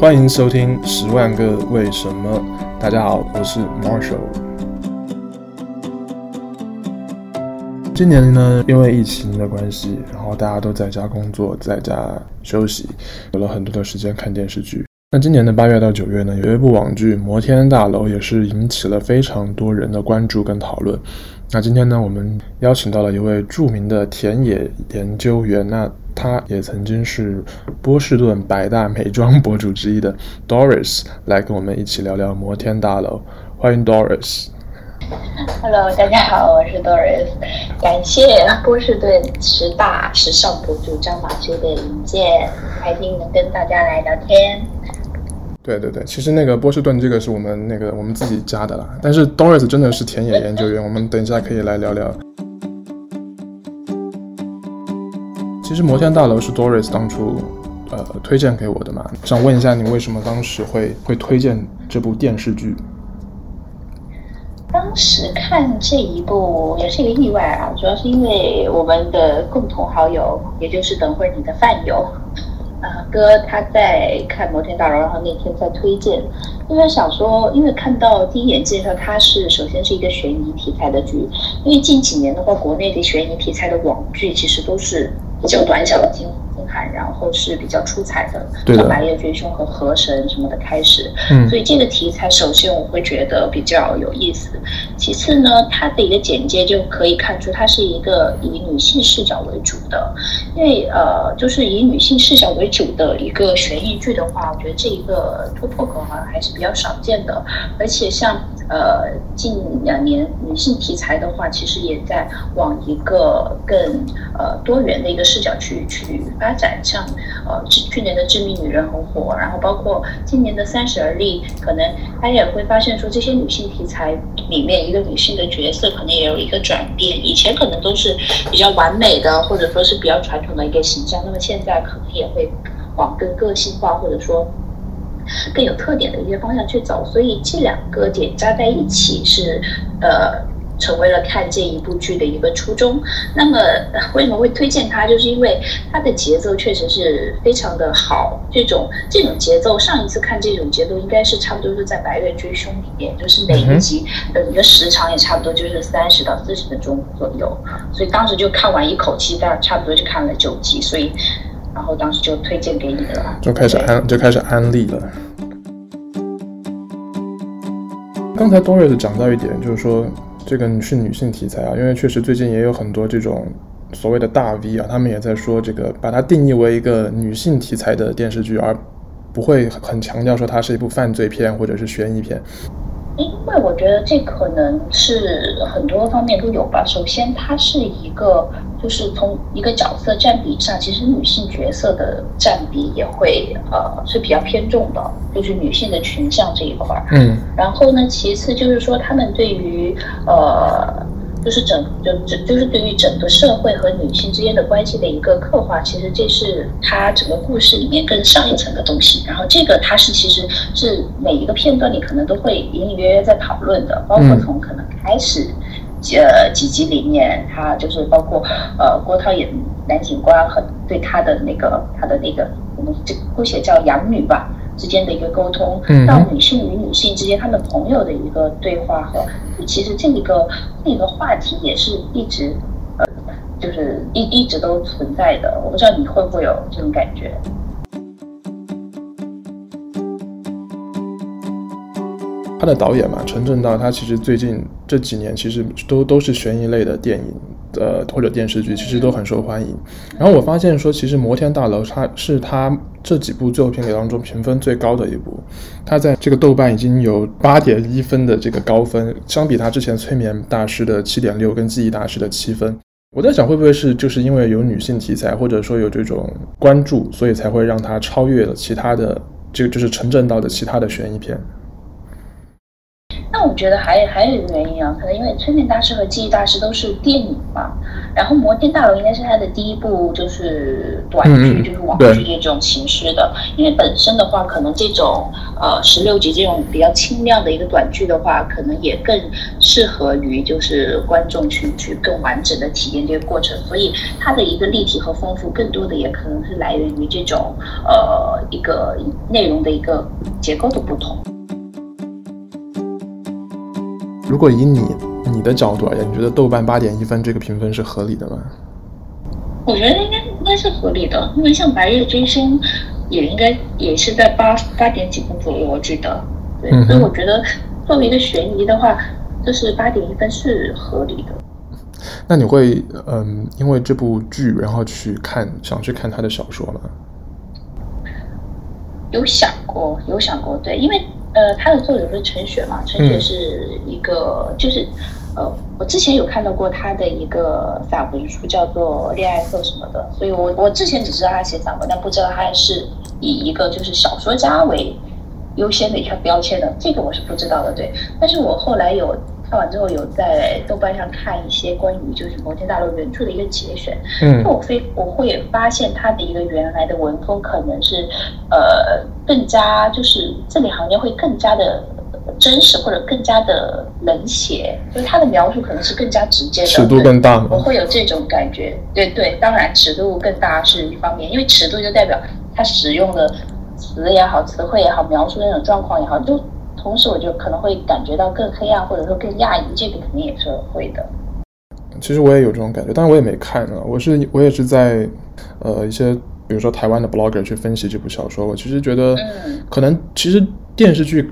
欢迎收听《十万个为什么》。大家好，我是 Marshall。今年呢，因为疫情的关系，然后大家都在家工作，在家休息，有了很多的时间看电视剧。那今年的八月到九月呢，有一部网剧《摩天大楼》也是引起了非常多人的关注跟讨论。那今天呢，我们邀请到了一位著名的田野研究员，那他也曾经是波士顿百大美妆博主之一的 Doris，来跟我们一起聊聊《摩天大楼》。欢迎 Doris。Hello，大家好，我是 Doris。感谢波士顿十大时尚博主张马修的引荐，开心能跟大家来聊天。对对对，其实那个波士顿这个是我们那个我们自己加的啦，但是 Doris 真的是田野研究员，我们等一下可以来聊聊。其实摩天大楼是 Doris 当初呃推荐给我的嘛，想问一下你为什么当时会会推荐这部电视剧？当时看这一部也是一个意外啊，主要是因为我们的共同好友，也就是等会儿你的饭友。啊，哥他在看《摩天大楼》，然后那天在推荐，因为想说，因为看到第一眼介绍，它是首先是一个悬疑题材的剧，因为近几年的话，国内的悬疑题材的网剧其实都是比较短小精。然后是比较出彩的，像《白夜追凶》和《河神》什么的开始，嗯，所以这个题材首先我会觉得比较有意思。其次呢，它的一个简介就可以看出它是一个以女性视角为主的，因为呃，就是以女性视角为主的一个悬疑剧的话，我觉得这一个突破口好像还是比较少见的，而且像。呃，近两年女性题材的话，其实也在往一个更呃多元的一个视角去去发展。像呃去去年的《致命女人》很火，然后包括今年的《三十而立》，可能大家也会发现说，这些女性题材里面一个女性的角色可能也有一个转变。以前可能都是比较完美的，或者说是比较传统的一个形象，那么现在可能也会往更个性化，或者说。更有特点的一些方向去走，所以这两个点加在一起是，呃，成为了看这一部剧的一个初衷。那么为什么会推荐它？就是因为它的节奏确实是非常的好。这种这种节奏，上一次看这种节奏应该是差不多是在《白月追凶》里面，就是每一集的一个时长也差不多就是三十到四十分钟左右，所以当时就看完一口气，大差不多就看了九集，所以。然后当时就推荐给你了，就开始安就开始安利了。刚才 Doris 讲到一点，就是说这个是女性题材啊，因为确实最近也有很多这种所谓的大 V 啊，他们也在说这个把它定义为一个女性题材的电视剧，而不会很强调说它是一部犯罪片或者是悬疑片。因为我觉得这可能是很多方面都有吧。首先，它是一个，就是从一个角色占比上，其实女性角色的占比也会呃是比较偏重的，就是女性的群像这一块。嗯。然后呢，其次就是说，他们对于呃。就是整就就就是对于整个社会和女性之间的关系的一个刻画，其实这是它整个故事里面更上一层的东西。然后这个它是其实是每一个片段里可能都会隐隐约约在讨论的，包括从可能开始，呃几集里面，他就是包括呃郭涛演男警官和对他的那个他的那个我们这姑且叫养女吧。之间的一个沟通，到女性与女性之间，他们朋友的一个对话和，其实这一个这个话题也是一直，呃，就是一一直都存在的。我不知道你会不会有这种感觉。他的导演嘛，陈正道，他其实最近这几年其实都都是悬疑类的电影，呃或者电视剧，其实都很受欢迎。然后我发现说，其实《摩天大楼》它是它这几部作品里当中评分最高的一部，它在这个豆瓣已经有八点一分的这个高分，相比它之前《催眠大师》的七点六跟《记忆大师》的七分，我在想会不会是就是因为有女性题材，或者说有这种关注，所以才会让它超越了其他的，这个就是陈正道的其他的悬疑片。那我觉得还还有一个原因啊，可能因为催眠大师和记忆大师都是电影嘛，然后摩天大楼应该是他的第一部就是短剧，嗯、就是网剧这种形式的。因为本身的话，可能这种呃十六集这种比较轻量的一个短剧的话，可能也更适合于就是观众去去更完整的体验这个过程。所以它的一个立体和丰富，更多的也可能是来源于这种呃一个内容的一个结构的不同。如果以你你的角度而言，你觉得豆瓣八点一分这个评分是合理的吗？我觉得应该应该是合理的，因为像《白夜追凶》也应该也是在八八点几分左右，我记得。对，嗯、所以我觉得作为一个悬疑的话，就是八点一分是合理的。那你会嗯，因为这部剧然后去看想去看他的小说吗？有想过，有想过，对，因为。呃，他的作者是陈雪嘛？陈雪是一个，嗯、就是，呃，我之前有看到过他的一个散文书，叫做《恋爱课》什么的，所以我我之前只知道他写散文，但不知道他是以一个就是小说家为优先的一条标签的，这个我是不知道的，对。但是我后来有。看完之后，有在豆瓣上看一些关于就是摩天大楼原著的一个节选，嗯，那我非我会发现它的一个原来的文风可能是，呃，更加就是字里行间会更加的真实或者更加的冷血，就是它的描述可能是更加直接的，尺度更大，我会有这种感觉，对对，当然尺度更大是一方面，因为尺度就代表它使用的词也好，词汇也好，描述那种状况也好，就。同时，我就可能会感觉到更黑暗，或者说更压抑，这个肯定也是会的。其实我也有这种感觉，但是我也没看啊。我是我也是在呃一些比如说台湾的 blogger 去分析这部小说。我其实觉得，可能其实电视剧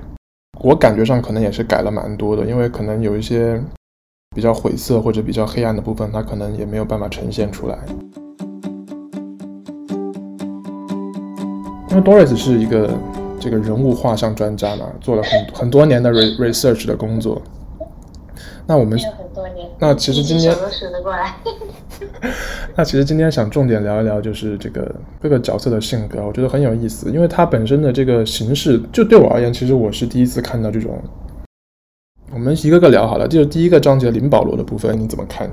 我感觉上可能也是改了蛮多的，因为可能有一些比较晦涩或者比较黑暗的部分，它可能也没有办法呈现出来。因为 Doris 是一个。这个人物画像专家嘛，做了很很多年的 research 的工作。那我们那其实今天数得过来。那其实今天想重点聊一聊，就是这个各个角色的性格，我觉得很有意思，因为它本身的这个形式，就对我而言，其实我是第一次看到这种。我们一个个聊好了，就是第一个章节林保罗的部分，你怎么看？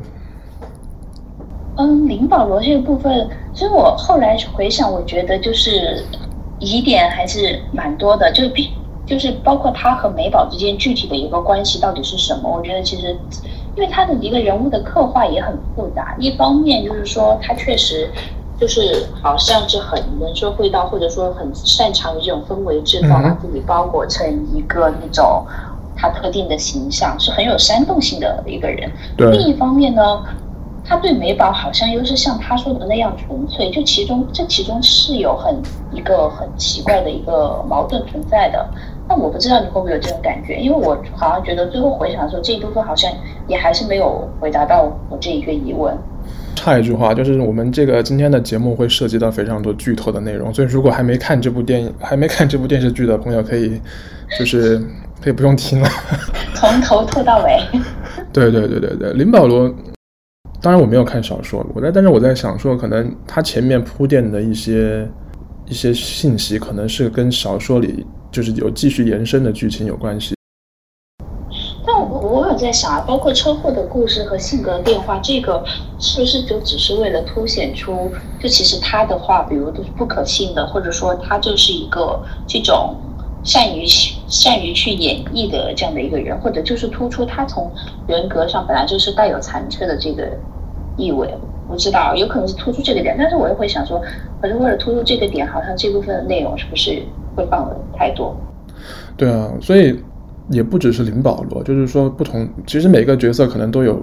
嗯，林保罗这个部分，其实我后来回想，我觉得就是。疑点还是蛮多的，就是就是包括他和美宝之间具体的一个关系到底是什么？我觉得其实，因为他的一个人物的刻画也很复杂。一方面就是说他确实就是好像是很能说会道，或者说很擅长于这种氛围制造，把自己包裹成一个那种他特定的形象，是很有煽动性的一个人。另一方面呢？他对美宝好像又是像他说的那样纯粹，就其中这其中是有很一个很奇怪的一个矛盾存在的。那我不知道你会不会有这种感觉，因为我好像觉得最后回想的时候，这一部分好像也还是没有回答到我这一个疑问。插一句话，就是我们这个今天的节目会涉及到非常多剧透的内容，所以如果还没看这部电影、还没看这部电视剧的朋友，可以就是可以不用听了，从头吐到尾。对对对对对，林保罗。当然我没有看小说，我在，但是我在想说，可能他前面铺垫的一些一些信息，可能是跟小说里就是有继续延伸的剧情有关系。但我我有在想啊，包括车祸的故事和性格变化，这个是不是就只是为了凸显出，就其实他的话，比如都是不可信的，或者说他就是一个这种。善于善于去演绎的这样的一个人，或者就是突出他从人格上本来就是带有残缺的这个意味。我知道有可能是突出这个点，但是我也会想说，可是为了突出这个点，好像这部分的内容是不是会放的太多？对啊，所以也不只是林保罗，就是说不同，其实每个角色可能都有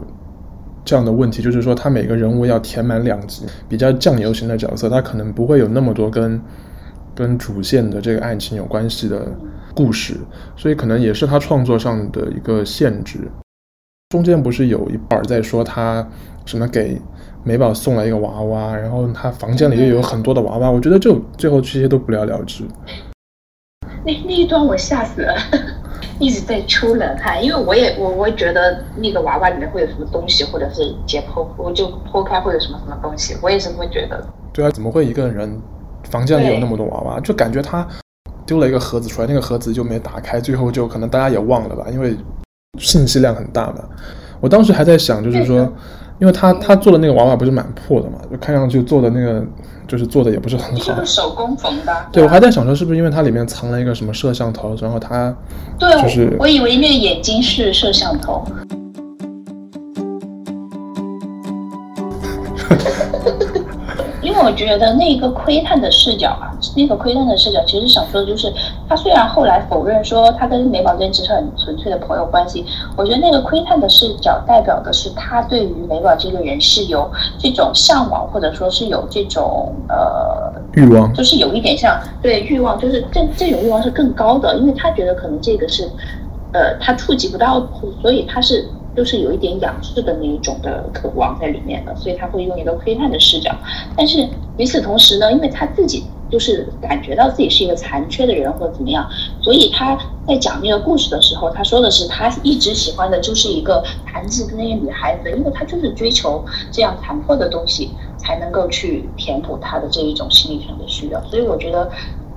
这样的问题，就是说他每个人物要填满两集，比较酱油型的角色，他可能不会有那么多跟。跟主线的这个案情有关系的故事，所以可能也是他创作上的一个限制。中间不是有一半在说他什么给美宝送了一个娃娃，然后他房间里又有很多的娃娃，我觉得就最后这些都不了了之。那那一段我吓死了，一直在出冷汗，因为我也我我也觉得那个娃娃里面会有什么东西，或者是解剖我就剖开会有什么什么东西，我也是会觉得。对啊，怎么会一个人？房间里有那么多娃娃，就感觉他丢了一个盒子出来，那个盒子就没打开，最后就可能大家也忘了吧，因为信息量很大嘛。我当时还在想，就是说，因为他他做的那个娃娃不是蛮破的嘛，就看上去做的那个就是做的也不是很好，就是手工缝的。对，我还在想说，是不是因为它里面藏了一个什么摄像头，然后它就是对，我以为那个眼睛是摄像头。我觉得那个窥探的视角啊，那个窥探的视角，其实想说的就是，他虽然后来否认说他跟美宝坚只是很纯粹的朋友关系，我觉得那个窥探的视角代表的是他对于美宝这个人是有这种向往，或者说是有这种呃欲望，就是有一点像对欲望，就是这这种欲望是更高的，因为他觉得可能这个是呃他触及不到，所以他是。就是有一点仰视的那一种的渴望在里面的，所以他会用一个窥探的视角。但是与此同时呢，因为他自己就是感觉到自己是一个残缺的人或者怎么样，所以他在讲那个故事的时候，他说的是他一直喜欢的就是一个残疾的那个女孩子，因为他就是追求这样残破的东西，才能够去填补他的这一种心理上的需要。所以我觉得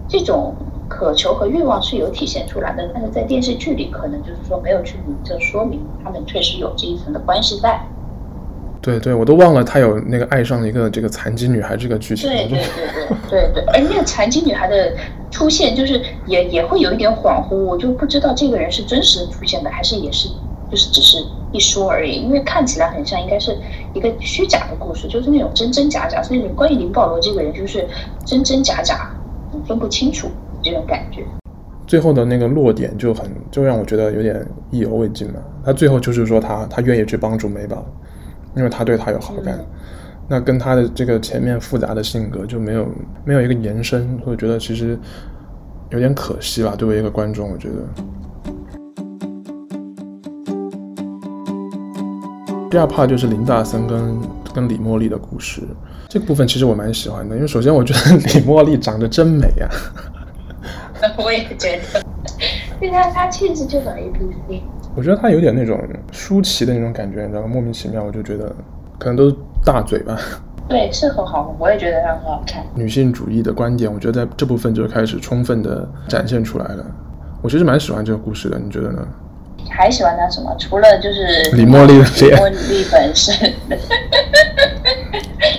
这种。渴求和欲望是有体现出来的，但是在电视剧里可能就是说没有去明确说明他们确实有这一层的关系在。对对，我都忘了他有那个爱上一个这个残疾女孩这个剧情。对对对对对对，而那个残疾女孩的出现，就是也也会有一点恍惚，我就不知道这个人是真实出现的，还是也是就是只是一说而已，因为看起来很像应该是一个虚假的故事，就是那种真真假假，所以关于林保罗这个人就是真真假假，分不清楚。这种感觉，最后的那个落点就很，就让我觉得有点意犹未尽嘛。他最后就是说他他愿意去帮助美宝，因为他对他有好感。嗯、那跟他的这个前面复杂的性格就没有没有一个延伸，会觉得其实有点可惜吧。作为一个观众，我觉得。第二 part 就是林大森跟跟李茉莉的故事，这个部分其实我蛮喜欢的，因为首先我觉得 李茉莉长得真美呀、啊。我也觉得，因为他他气质就很 A B C。我觉得他有点那种舒淇的那种感觉，你知道吗？莫名其妙，我就觉得可能都是大嘴吧。对，是很好，我也觉得他很好看。女性主义的观点，我觉得在这部分就开始充分的展现出来了。我其实蛮喜欢这个故事的，你觉得呢？还喜欢他什么？除了就是李茉莉的脸，李茉莉本身。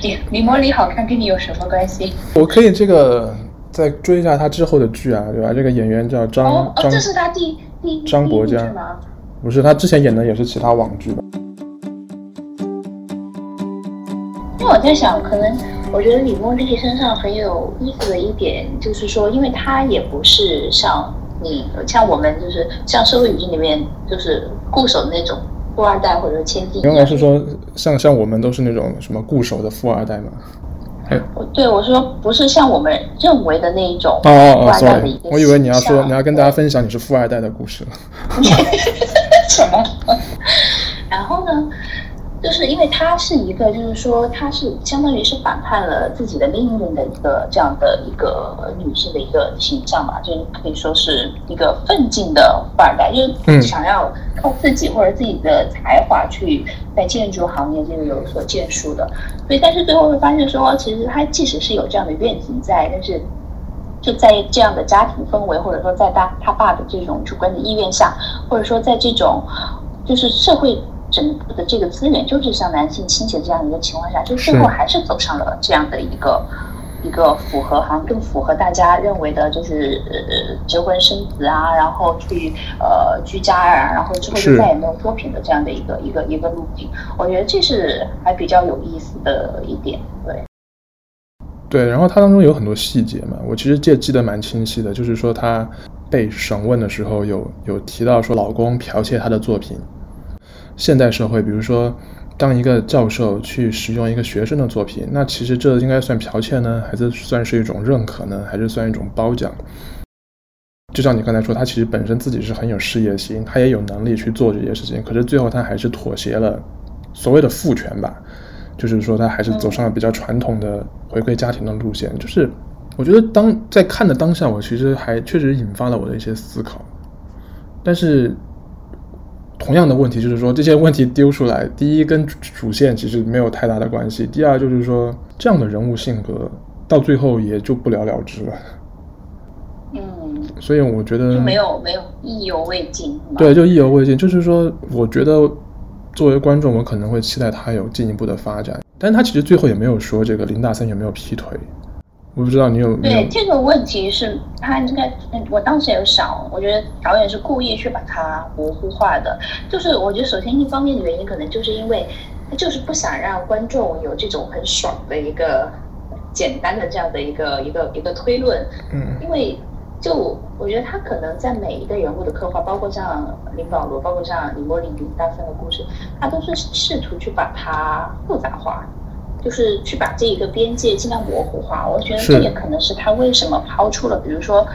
李李茉莉好看，跟你有什么关系？我可以这个。再追一下他之后的剧啊，对吧？这个演员叫张哦，张，这是他第第张博嘉吗？不是，他之前演的也是其他网剧吧？因为我在想，可能我觉得李梦丽身上很有意思的一点，就是说，因为她也不是像你像我们，就是像社会语境里面就是固守那种富二代或者千金。原来是说像像我们都是那种什么固守的富二代吗？对，我说不是像我们认为的那一种哦哦哦，sorry，我以为你要说你要跟大家分享你是富二代的故事了。什么？然后呢？就是因为她是一个，就是说她是相当于是反叛了自己的命运的一个这样的一个女性的一个形象吧，就是可以说是一个奋进的富二代，就是想要靠自己或者自己的才华去在建筑行业这个有所建树的。所以，但是最后会发现说，其实她即使是有这样的愿景在，但是就在这样的家庭氛围，或者说在他他爸的这种主观的意愿下，或者说在这种就是社会。整个的这个资源就是向男性倾斜这样一个情况下，就最后还是走上了这样的一个一个符合好像更符合大家认为的，就是呃结婚生子啊，然后去呃居家啊，然后之后就再也没有作品的这样的一个一个一个路径。我觉得这是还比较有意思的一点，对。对，然后它当中有很多细节嘛，我其实记记得蛮清晰的，就是说她被审问的时候有有提到说老公剽窃她的作品。现代社会，比如说，当一个教授去使用一个学生的作品，那其实这应该算剽窃呢，还是算是一种认可呢，还是算一种褒奖？就像你刚才说，他其实本身自己是很有事业心，他也有能力去做这些事情，可是最后他还是妥协了所谓的父权吧，就是说他还是走上了比较传统的回归家庭的路线。就是我觉得当在看的当下，我其实还确实引发了我的一些思考，但是。同样的问题就是说，这些问题丢出来，第一跟主线其实没有太大的关系，第二就是说，这样的人物性格到最后也就不了了之了。嗯，所以我觉得就没有没有意犹未尽。对，就意犹未尽，就是说，我觉得作为观众，我可能会期待他有进一步的发展，但是他其实最后也没有说这个林大森有没有劈腿。我不知道你有有。对，这个问题是他应该，我当时也有想，我觉得导演是故意去把它模糊化的。就是我觉得首先一方面的原因，可能就是因为他就是不想让观众有这种很爽的一个简单的这样的一个一个一个推论。嗯。因为就我觉得他可能在每一个人物的刻画，包括像林保罗，包括像李莫林、林大森的故事，他都是试图去把它复杂化。就是去把这一个边界尽量模糊化，我觉得这也可能是他为什么抛出了，比如说，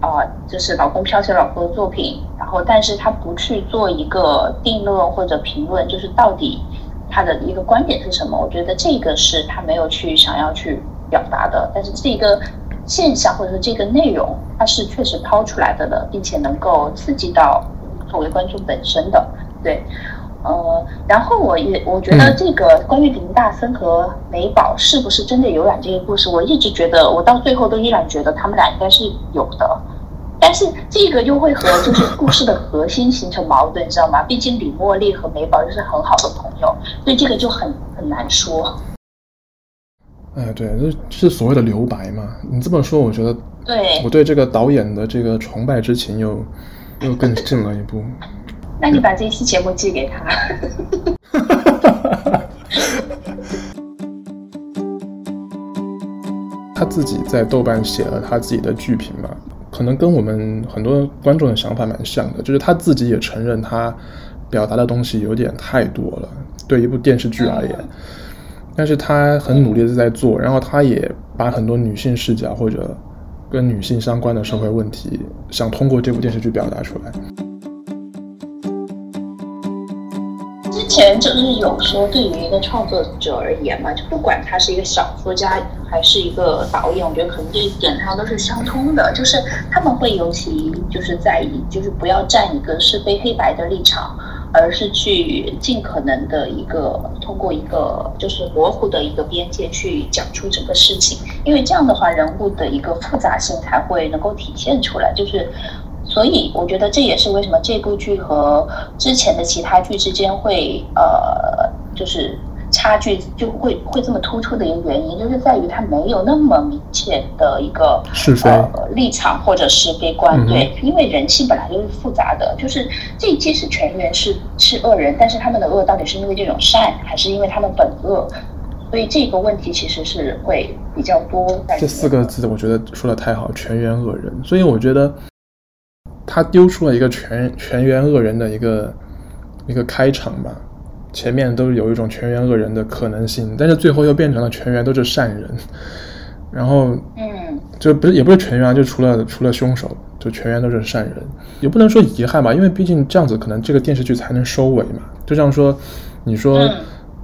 啊、呃，就是老公剽窃老婆的作品，然后但是他不去做一个定论或者评论，就是到底他的一个观点是什么？我觉得这个是他没有去想要去表达的，但是这个现象或者说这个内容，它是确实抛出来的了，并且能够刺激到作为观众本身的，对。呃，然后我也我觉得这个关于林大森和美宝是不是真的有染这个故事，我一直觉得，我到最后都依然觉得他们俩应该是有的，但是这个又会和就是 故事的核心形成矛盾，你知道吗？毕竟李茉莉和美宝就是很好的朋友，所以这个就很很难说。哎，对，这是所谓的留白嘛。你这么说，我觉得对我对这个导演的这个崇拜之情又又更近了一步。那你把这期节目寄给他。他自己在豆瓣写了他自己的剧评嘛，可能跟我们很多观众的想法蛮像的，就是他自己也承认他表达的东西有点太多了，对一部电视剧而言。但是他很努力的在做，然后他也把很多女性视角或者跟女性相关的社会问题，想通过这部电视剧表达出来。前就是有说，对于一个创作者而言嘛，就不管他是一个小说家还是一个导演，我觉得可能这一点上都是相通的，就是他们会尤其就是在意，就是不要站一个是非黑白的立场，而是去尽可能的一个通过一个就是模糊的一个边界去讲出整个事情，因为这样的话人物的一个复杂性才会能够体现出来，就是。所以我觉得这也是为什么这部剧和之前的其他剧之间会呃，就是差距就会会这么突出的一个原因，就是在于它没有那么明确的一个是非呃立场或者是悲观，嗯、对，因为人性本来就是复杂的，就是这即使全员是是恶人，但是他们的恶到底是因为这种善，还是因为他们本恶？所以这个问题其实是会比较多。这四个字我觉得说的太好，全员恶人。所以我觉得。他丢出了一个全全员恶人的一个一个开场吧，前面都有一种全员恶人的可能性，但是最后又变成了全员都是善人，然后嗯，就不是也不是全员，就除了除了凶手，就全员都是善人，也不能说遗憾吧，因为毕竟这样子可能这个电视剧才能收尾嘛。就像说，你说，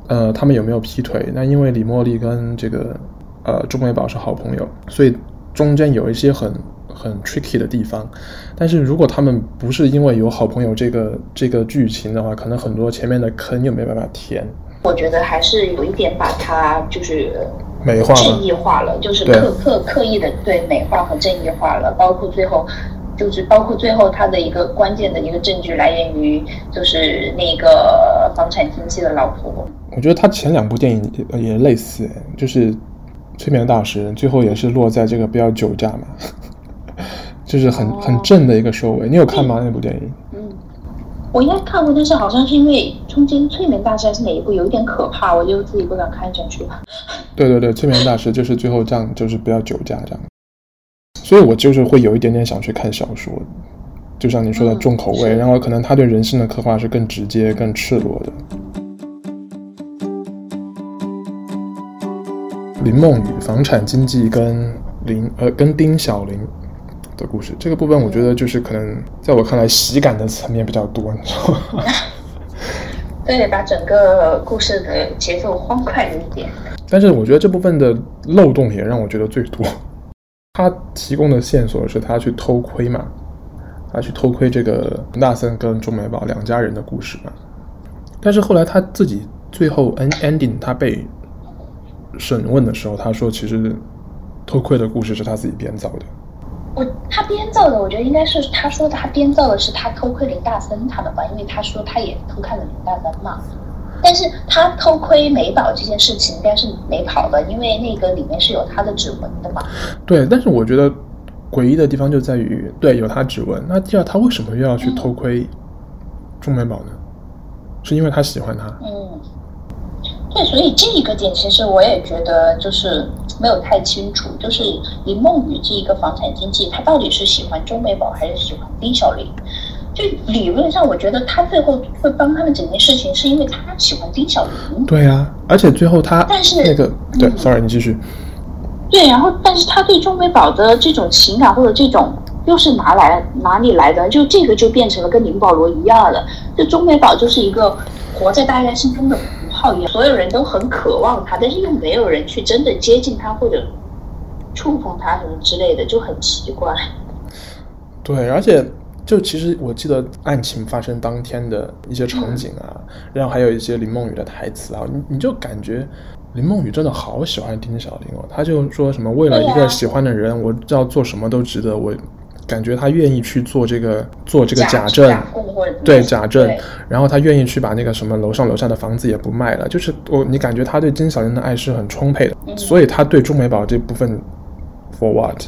呃，他们有没有劈腿？那因为李茉莉跟这个呃钟美宝是好朋友，所以中间有一些很。很 tricky 的地方，但是如果他们不是因为有好朋友这个这个剧情的话，可能很多前面的坑又没办法填。我觉得还是有一点把它就是美化正义化了，就是刻刻刻意的对美化和正义化了，包括最后就是包括最后他的一个关键的一个证据来源于就是那个房产经纪的老婆。我觉得他前两部电影也类似，就是催眠大师最后也是落在这个不要酒驾嘛。就是很很正的一个收尾，你有看吗？那部电影？嗯，我应该看过，但是好像是因为中间催眠大师还是哪一部有一点可怕，我就自己不敢看下去了。对对对，催眠大师就是最后这样，就是不要酒驾这样。所以我就是会有一点点想去看小说，就像你说的重口味，嗯、然后可能他对人性的刻画是更直接、更赤裸的。林梦雨房产经纪跟林呃跟丁小玲。的故事这个部分，我觉得就是可能在我看来，喜感的层面比较多，你知道吗？对，把整个故事的节奏欢快一点。但是我觉得这部分的漏洞也让我觉得最多。他提供的线索是他去偷窥嘛，他去偷窥这个大森跟钟美宝两家人的故事嘛。但是后来他自己最后 ending 他被审问的时候，他说其实偷窥的故事是他自己编造的。我他编造的，我觉得应该是他说他编造的是他偷窥林大森他们吧，因为他说他也偷看了林大森嘛。但是他偷窥美宝这件事情应该是没跑的，因为那个里面是有他的指纹的嘛。对，但是我觉得诡异的地方就在于，对，有他指纹。那第二，他为什么又要去偷窥钟美宝呢？嗯、是因为他喜欢他？嗯。对，所以这一个点其实我也觉得就是没有太清楚，就是林梦雨这一个房产经纪，他到底是喜欢钟美宝还是喜欢丁小林？就理论上，我觉得他最后会帮他们整件事情，是因为他喜欢丁小林。对呀、啊，而且最后他但是那个对、嗯、，sorry，你继续。对，然后但是他对钟美宝的这种情感或者这种又是哪来哪里来的？就这个就变成了跟林保罗一样的，就钟美宝就是一个活在大家心中的。所有人都很渴望他，但是又没有人去真的接近他或者触碰他什么之类的，就很奇怪。对，而且就其实我记得案情发生当天的一些场景啊，嗯、然后还有一些林梦雨的台词啊，你你就感觉林梦雨真的好喜欢丁小林哦，他就说什么为了一个喜欢的人，啊、我要做什么都值得我。感觉他愿意去做这个做这个假证，假对假证，然后他愿意去把那个什么楼上楼下的房子也不卖了，就是我你感觉他对金小玲的爱是很充沛的，嗯、所以他对钟美宝这部分 for what？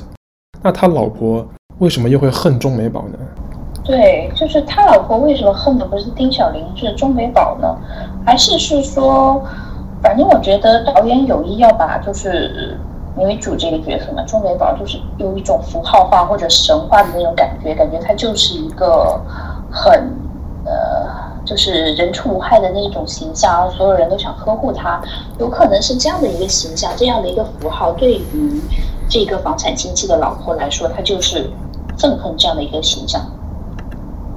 那他老婆为什么又会恨钟美宝呢？对，就是他老婆为什么恨的不是丁小玲，是钟美宝呢？还是是说，反正我觉得导演有意要把就是。女主这个角色嘛，钟美宝就是有一种符号化或者神话的那种感觉，感觉她就是一个很呃，就是人畜无害的那种形象，然后所有人都想呵护她，有可能是这样的一个形象，这样的一个符号，对于这个房产经纪的老婆来说，她就是憎恨这样的一个形象，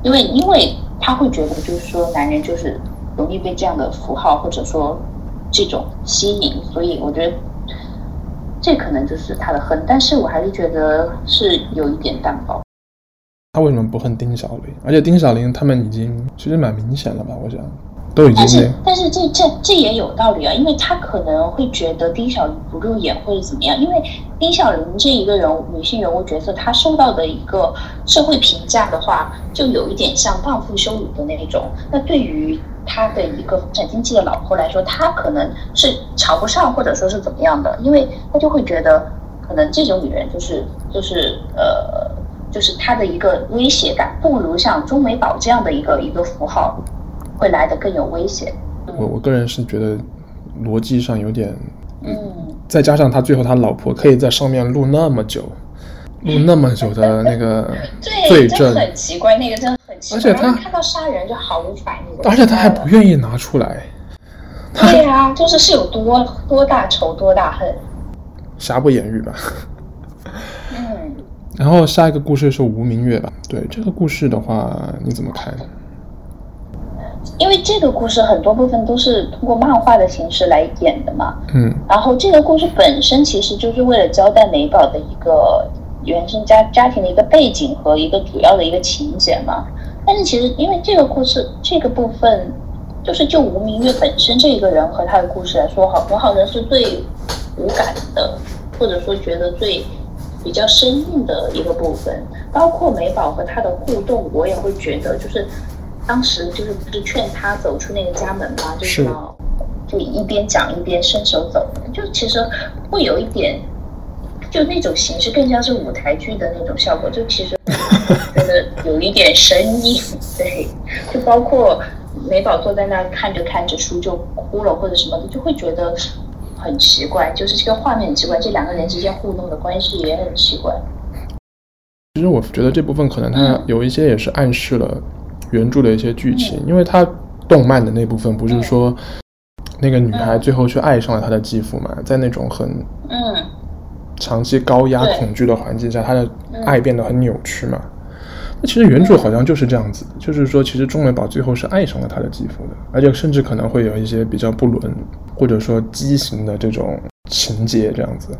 因为因为她会觉得就是说男人就是容易被这样的符号或者说这种吸引，所以我觉得。这可能就是他的恨，但是我还是觉得是有一点淡薄。他为什么不恨丁小林？而且丁小林他们已经其实蛮明显了吧？我想都已经。但是但是这这这也有道理啊，因为他可能会觉得丁小林不入眼或者怎么样，因为丁小林这一个人物女性人物角色，她受到的一个社会评价的话，就有一点像荡妇羞辱的那一种。那对于他的一个房产经纪的老婆来说，他可能是瞧不上，或者说是怎么样的，因为他就会觉得，可能这种女人就是就是呃，就是他的一个威胁感，不如像钟美宝这样的一个一个符号，会来的更有威胁。我我个人是觉得逻辑上有点，嗯，再加上他最后他老婆可以在上面录那么久，录那么久的那个 罪证，对，很奇怪，那个真的。而且他看到杀人就毫无反应，而且他还不愿意拿出来。对呀、啊，就是是有多多大仇多大恨，瑕不掩瑜吧。嗯。然后下一个故事是吴明月吧？对这个故事的话，你怎么看？因为这个故事很多部分都是通过漫画的形式来演的嘛。嗯。然后这个故事本身其实就是为了交代美宝的一个原生家家庭的一个背景和一个主要的一个情节嘛。但是其实，因为这个故事这个部分，就是就吴明月本身这一个人和他的故事来说，好，我好像是最无感的，或者说觉得最比较生硬的一个部分。包括美宝和他的互动，我也会觉得，就是当时就是不是劝他走出那个家门嘛，就是要就一边讲一边伸手走，就其实会有一点。就那种形式更像是舞台剧的那种效果，就其实觉得有一点生硬，对，就包括美宝坐在那看着看着书就哭了或者什么的，就会觉得很奇怪，就是这个画面很奇怪，这两个人之间互动的关系也很奇怪。其实我觉得这部分可能它有一些也是暗示了原著的一些剧情，嗯、因为它动漫的那部分不是说那个女孩最后去爱上了她的继父嘛，在那种很嗯。长期高压恐惧的环境下，他的爱变得很扭曲嘛。那其实原著好像就是这样子，就是说，其实钟美宝最后是爱上了他的继父的，而且甚至可能会有一些比较不伦或者说畸形的这种情节这样子。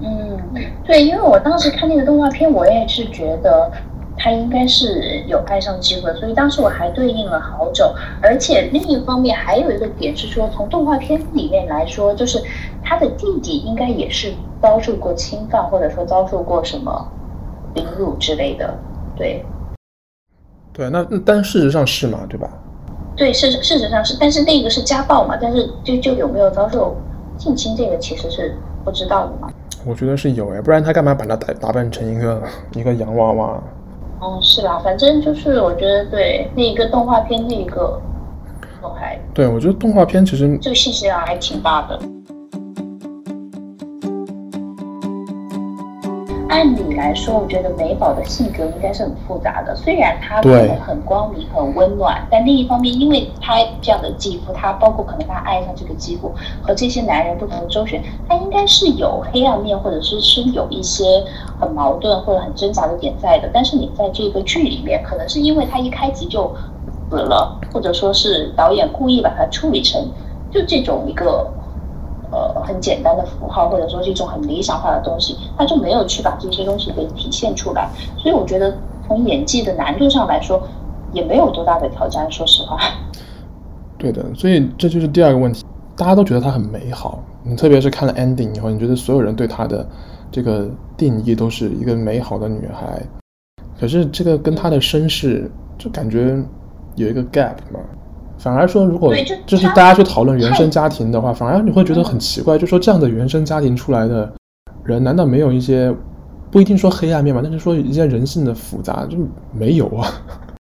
嗯，对，因为我当时看那个动画片，我也是觉得。他应该是有爱上机会，所以当时我还对应了好久。而且另一方面还有一个点是说，从动画片里面来说，就是他的弟弟应该也是遭受过侵犯，或者说遭受过什么凌辱之类的，对。对，那但事实上是嘛，对吧？对，事实事实上是，但是那个是家暴嘛，但是就就有没有遭受性侵，这个其实是不知道的嘛。我觉得是有哎，不然他干嘛把他打打扮成一个一个洋娃娃？嗯，是啦，反正就是我觉得对那一个动画片那一个。对，我觉得动画片其实这个信息量还挺大的。按理来说，我觉得美宝的性格应该是很复杂的。虽然他可能很光明、很温暖，但另一方面，因为她这样的继父，她包括可能她爱上这个继父和这些男人不同的周旋，她应该是有黑暗面，或者是是有一些很矛盾或者很挣扎的点在的。但是你在这个剧里面，可能是因为她一开集就死了，或者说是导演故意把它处理成就这种一个。呃，很简单的符号，或者说是一种很理想化的东西，他就没有去把这些东西给体现出来。所以我觉得从演技的难度上来说，也没有多大的挑战。说实话，对的，所以这就是第二个问题，大家都觉得她很美好。你特别是看了 ending 以后，你觉得所有人对她的这个定义都是一个美好的女孩。可是这个跟她的身世就感觉有一个 gap 嘛。反而说，如果就是大家去讨论原生家庭的话，反而你会觉得很奇怪，就说这样的原生家庭出来的人，难道没有一些不一定说黑暗面吧？但是说一些人性的复杂就没有啊？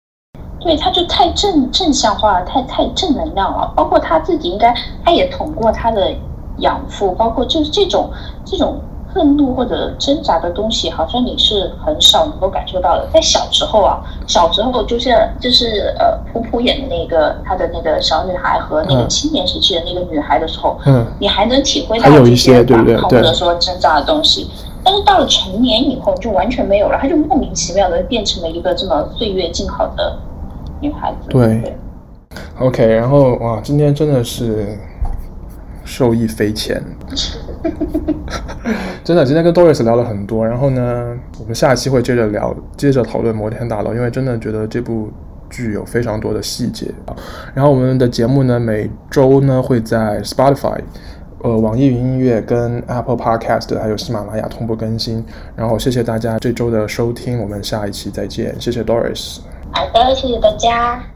对，他就太正正向化了，太太正能量了。包括他自己，应该他也捅过他的养父，包括就是这种这种。愤怒或者挣扎的东西，好像你是很少能够感受到的。在小时候啊，小时候就像就是呃，普普演的那个他的那个小女孩和那个青年时期的那个女孩的时候，嗯，你还能体会到一些对不对或者说挣扎的东西。但是到了成年以后，就完全没有了，她就莫名其妙的变成了一个这么岁月静好的女孩子。对，对，OK，然后哇，今天真的是受益匪浅。真的，今天跟 Doris 聊了很多，然后呢，我们下期会接着聊，接着讨论《摩天大楼》，因为真的觉得这部剧有非常多的细节啊。然后我们的节目呢，每周呢会在 Spotify、呃网易云音乐跟 Apple Podcast 还有喜马拉雅同步更新。然后谢谢大家这周的收听，我们下一期再见，谢谢 Doris。好的，谢谢大家。